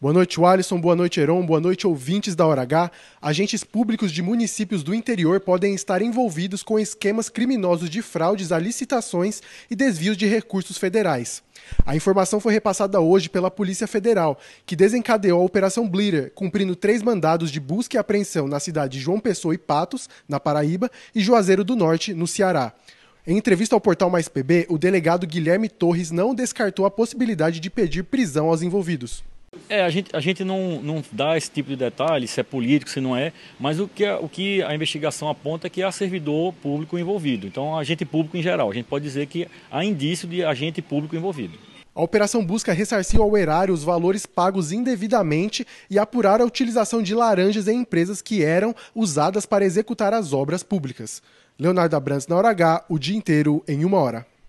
Boa noite, Alisson. Boa noite, Heron. Boa noite, ouvintes da Hora H. Agentes públicos de municípios do interior podem estar envolvidos com esquemas criminosos de fraudes a licitações e desvios de recursos federais. A informação foi repassada hoje pela Polícia Federal, que desencadeou a Operação Bleeder, cumprindo três mandados de busca e apreensão na cidade de João Pessoa e Patos, na Paraíba, e Juazeiro do Norte, no Ceará. Em entrevista ao portal Mais PB, o delegado Guilherme Torres não descartou a possibilidade de pedir prisão aos envolvidos. É, a gente, a gente não, não dá esse tipo de detalhe, se é político, se não é, mas o que, o que a investigação aponta é que há servidor público envolvido. Então, agente público em geral. A gente pode dizer que há indício de agente público envolvido. A operação busca ressarcir ao erário os valores pagos indevidamente e apurar a utilização de laranjas em empresas que eram usadas para executar as obras públicas. Leonardo Abrantes na hora H, o dia inteiro em uma hora.